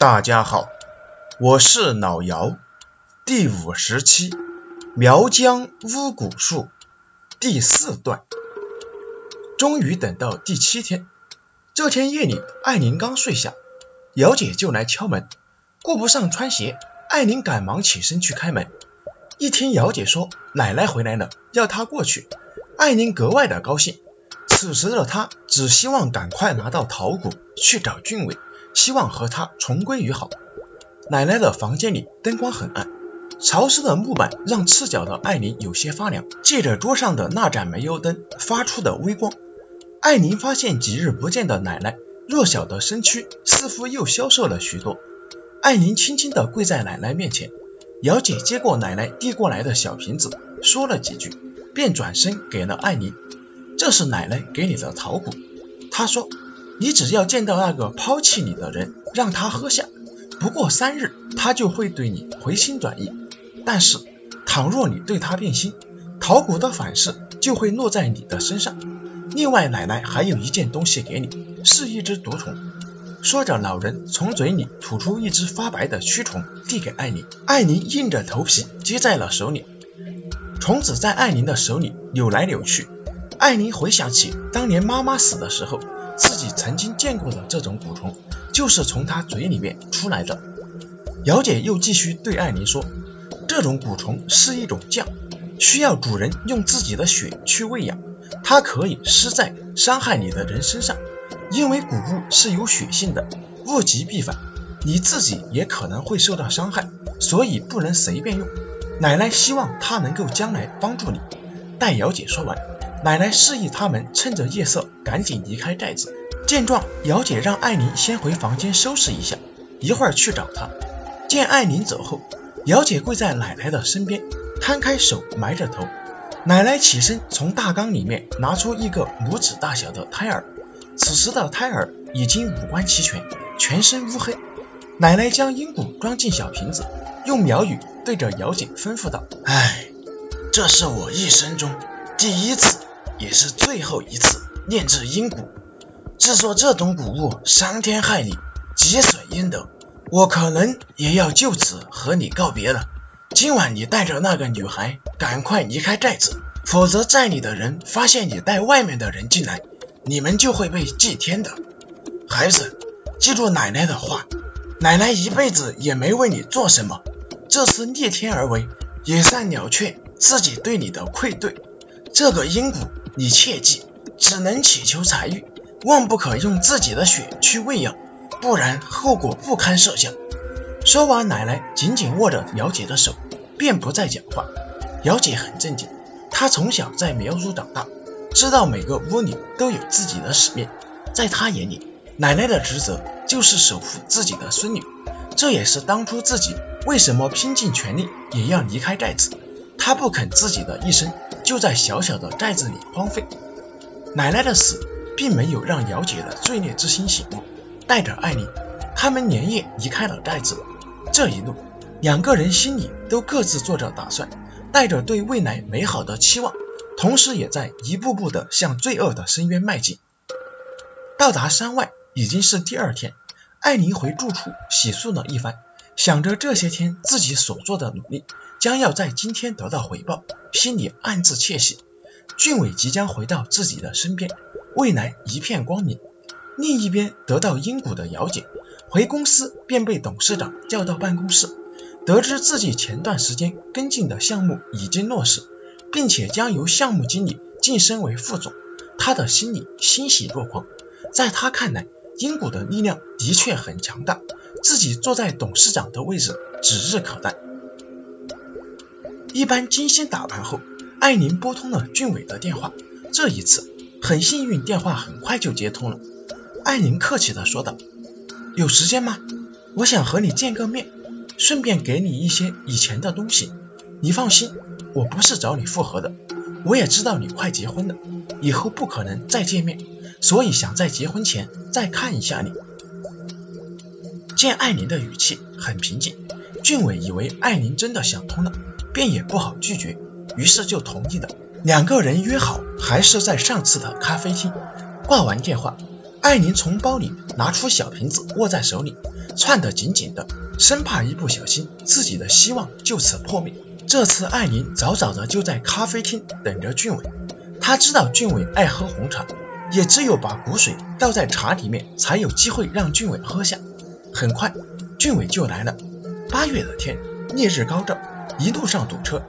大家好，我是老姚。第五十期苗疆巫蛊术第四段。终于等到第七天，这天夜里，艾琳刚睡下，姚姐就来敲门。顾不上穿鞋，艾琳赶忙起身去开门。一听姚姐说奶奶回来了，要她过去，艾琳格外的高兴。此时的她只希望赶快拿到桃骨去找俊伟。希望和他重归于好。奶奶的房间里灯光很暗，潮湿的木板让赤脚的艾琳有些发凉。借着桌上的那盏煤油灯发出的微光，艾琳发现几日不见的奶奶弱小的身躯似乎又消瘦了许多。艾琳轻轻地跪在奶奶面前，姚姐接过奶奶递过来的小瓶子，说了几句，便转身给了艾琳：“这是奶奶给你的桃谷。”她说。你只要见到那个抛弃你的人，让他喝下，不过三日，他就会对你回心转意。但是，倘若你对他变心，桃谷的反噬就会落在你的身上。另外，奶奶还有一件东西给你，是一只毒虫。说着，老人从嘴里吐出一只发白的蛆虫，递给艾琳。艾琳硬着头皮接在了手里。虫子在艾琳的手里扭来扭去。艾琳回想起当年妈妈死的时候。自己曾经见过的这种蛊虫，就是从他嘴里面出来的。姚姐又继续对艾琳说：“这种蛊虫是一种酱，需要主人用自己的血去喂养。它可以施在伤害你的人身上，因为蛊物是有血性的，物极必反，你自己也可能会受到伤害，所以不能随便用。奶奶希望它能够将来帮助你。”待姚姐说完。奶奶示意他们趁着夜色赶紧离开寨子。见状，姚姐让艾琳先回房间收拾一下，一会儿去找她。见艾琳走后，姚姐跪在奶奶的身边，摊开手埋着头。奶奶起身从大缸里面拿出一个拇指大小的胎儿。此时的胎儿已经五官齐全，全身乌黑。奶奶将阴骨装进小瓶子，用苗语对着姚姐吩咐道：“哎，这是我一生中第一次。”也是最后一次炼制阴蛊，制作这种谷物伤天害理，积损阴德，我可能也要就此和你告别了。今晚你带着那个女孩赶快离开寨子，否则寨里的人发现你带外面的人进来，你们就会被祭天的。孩子，记住奶奶的话，奶奶一辈子也没为你做什么，这次逆天而为，也算了却自己对你的愧对。这个阴蛊。你切记，只能祈求财运，万不可用自己的血去喂养，不然后果不堪设想。说完，奶奶紧紧握着姚姐的手，便不再讲话。姚姐很正经，她从小在苗族长大，知道每个巫女都有自己的使命，在她眼里，奶奶的职责就是守护自己的孙女，这也是当初自己为什么拼尽全力也要离开寨子。他不肯自己的一生。就在小小的寨子里荒废。奶奶的死并没有让姚姐的罪孽之心醒悟，带着艾琳，他们连夜离开了寨子。这一路，两个人心里都各自做着打算，带着对未来美好的期望，同时也在一步步的向罪恶的深渊迈进。到达山外已经是第二天，艾琳回住处洗漱了一番。想着这些天自己所做的努力将要在今天得到回报，心里暗自窃喜。俊伟即将回到自己的身边，未来一片光明。另一边得到英谷的姚姐回公司便被董事长叫到办公室，得知自己前段时间跟进的项目已经落实，并且将由项目经理晋升为副总，他的心里欣喜若狂。在他看来，英谷的力量的确很强大。自己坐在董事长的位置指日可待。一番精心打扮后，艾琳拨通了俊伟的电话。这一次很幸运，电话很快就接通了。艾琳客气的说道：“有时间吗？我想和你见个面，顺便给你一些以前的东西。你放心，我不是找你复合的。我也知道你快结婚了，以后不可能再见面，所以想在结婚前再看一下你。”见艾琳的语气很平静，俊伟以为艾琳真的想通了，便也不好拒绝，于是就同意了。两个人约好还是在上次的咖啡厅。挂完电话，艾琳从包里拿出小瓶子，握在手里，攥得紧紧的，生怕一不小心自己的希望就此破灭。这次艾琳早早的就在咖啡厅等着俊伟，她知道俊伟爱喝红茶，也只有把骨髓倒在茶里面，才有机会让俊伟喝下。很快，俊伟就来了。八月的天，烈日高照，一路上堵车，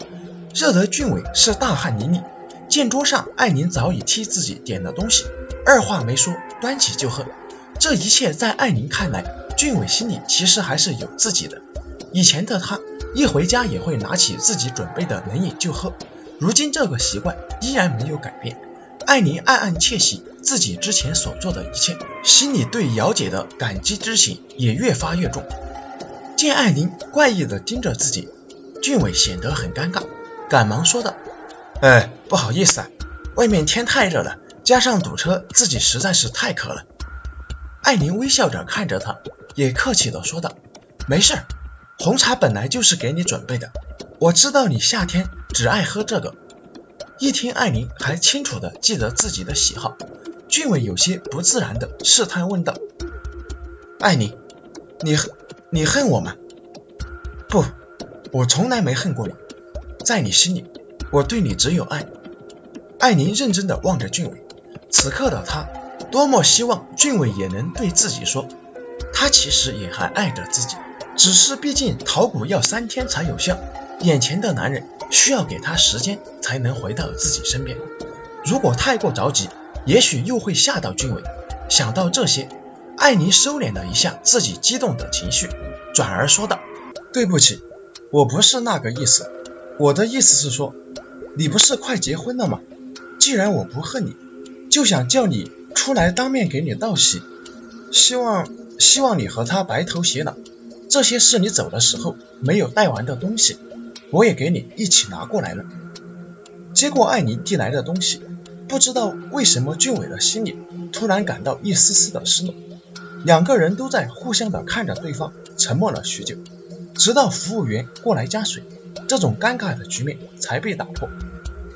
热得俊伟是大汗淋漓。见桌上艾琳早已替自己点了东西，二话没说，端起就喝。这一切在艾琳看来，俊伟心里其实还是有自己的。以前的他，一回家也会拿起自己准备的冷饮就喝，如今这个习惯依然没有改变。艾琳暗暗窃喜自己之前所做的一切，心里对姚姐的感激之情也越发越重。见艾琳怪异的盯着自己，俊伟显得很尴尬，赶忙说道。哎，不好意思啊，外面天太热了，加上堵车，自己实在是太渴了。艾琳微笑着看着他，也客气的说道：“没事，红茶本来就是给你准备的，我知道你夏天只爱喝这个。”一听艾琳还清楚的记得自己的喜好，俊伟有些不自然的试探问道：“艾琳，你恨你恨我吗？”“不，我从来没恨过你，在你心里。”我对你只有爱。艾琳认真的望着俊伟，此刻的他多么希望俊伟也能对自己说，他其实也还爱着自己，只是毕竟桃骨要三天才有效，眼前的男人需要给他时间才能回到自己身边。如果太过着急，也许又会吓到俊伟。想到这些，艾琳收敛了一下自己激动的情绪，转而说道：“对不起，我不是那个意思，我的意思是说。”你不是快结婚了吗？既然我不恨你，就想叫你出来当面给你道喜，希望希望你和他白头偕老。这些是你走的时候没有带完的东西，我也给你一起拿过来了。接过艾妮递来的东西，不知道为什么俊伟的心里突然感到一丝丝的失落。两个人都在互相的看着对方，沉默了许久，直到服务员过来加水。这种尴尬的局面才被打破。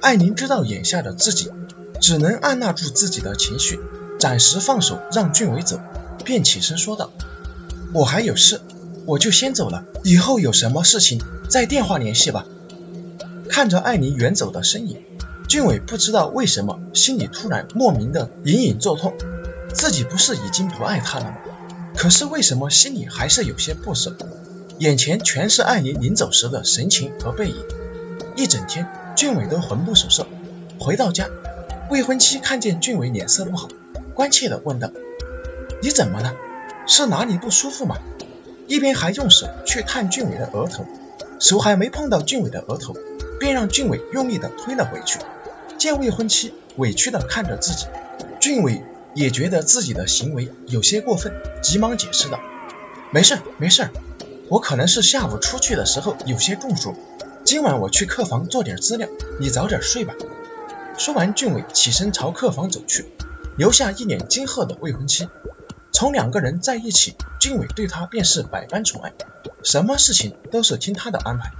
艾琳知道眼下的自己只能按捺住自己的情绪，暂时放手让俊伟走，便起身说道：“我还有事，我就先走了。以后有什么事情再电话联系吧。”看着艾琳远走的身影，俊伟不知道为什么心里突然莫名的隐隐作痛。自己不是已经不爱他了吗？可是为什么心里还是有些不舍？眼前全是艾琳临走时的神情和背影，一整天俊伟都魂不守舍。回到家，未婚妻看见俊伟脸色不好，关切地问道：“你怎么了？是哪里不舒服吗？”一边还用手去探俊伟的额头，手还没碰到俊伟的额头，便让俊伟用力地推了回去。见未婚妻委屈地看着自己，俊伟也觉得自己的行为有些过分，急忙解释道：“没事，没事。”我可能是下午出去的时候有些中暑，今晚我去客房做点资料，你早点睡吧。说完，俊伟起身朝客房走去，留下一脸惊吓的未婚妻。从两个人在一起，俊伟对她便是百般宠爱，什么事情都是听她的安排，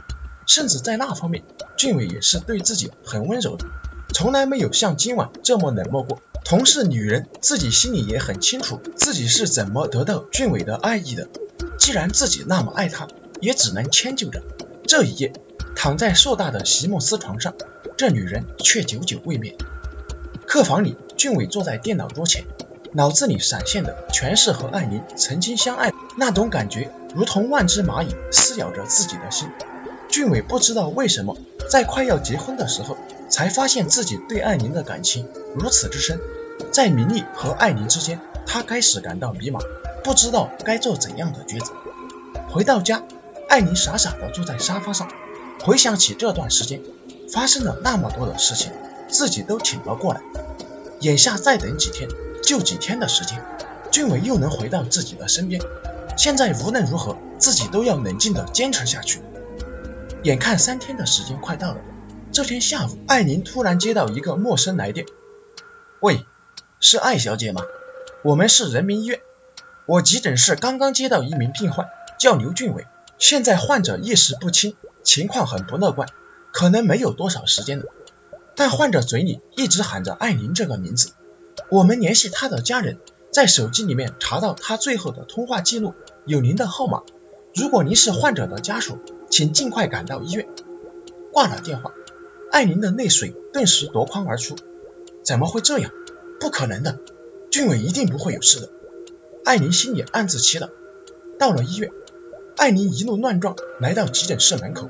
甚至在那方面，俊伟也是对自己很温柔的，从来没有像今晚这么冷漠过。同是女人，自己心里也很清楚自己是怎么得到俊伟的爱意的。既然自己那么爱他，也只能迁就着。这一夜，躺在硕大的席梦思床上，这女人却久久未眠。客房里，俊伟坐在电脑桌前，脑子里闪现的全是和艾琳曾经相爱那种感觉，如同万只蚂蚁撕咬着自己的心。俊伟不知道为什么，在快要结婚的时候，才发现自己对艾琳的感情如此之深。在明丽和艾琳之间，他开始感到迷茫。不知道该做怎样的抉择。回到家，艾琳傻傻的坐在沙发上，回想起这段时间发生了那么多的事情，自己都挺了过来。眼下再等几天，就几天的时间，俊伟又能回到自己的身边。现在无论如何，自己都要冷静的坚持下去。眼看三天的时间快到了，这天下午，艾琳突然接到一个陌生来电：“喂，是艾小姐吗？我们是人民医院。”我急诊室刚刚接到一名病患，叫刘俊伟，现在患者意识不清，情况很不乐观，可能没有多少时间了。但患者嘴里一直喊着艾琳这个名字，我们联系他的家人，在手机里面查到他最后的通话记录，有您的号码。如果您是患者的家属，请尽快赶到医院。挂了电话，艾琳的泪水顿时夺眶而出。怎么会这样？不可能的，俊伟一定不会有事的。艾琳心里暗自祈祷。到了医院，艾琳一路乱撞来到急诊室门口，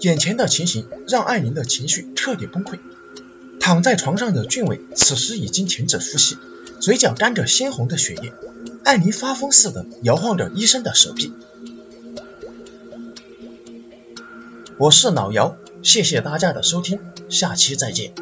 眼前的情形让艾琳的情绪彻底崩溃。躺在床上的俊伟此时已经停止呼吸，嘴角沾着鲜红的血液。艾琳发疯似的摇晃着医生的手臂。我是老姚，谢谢大家的收听，下期再见。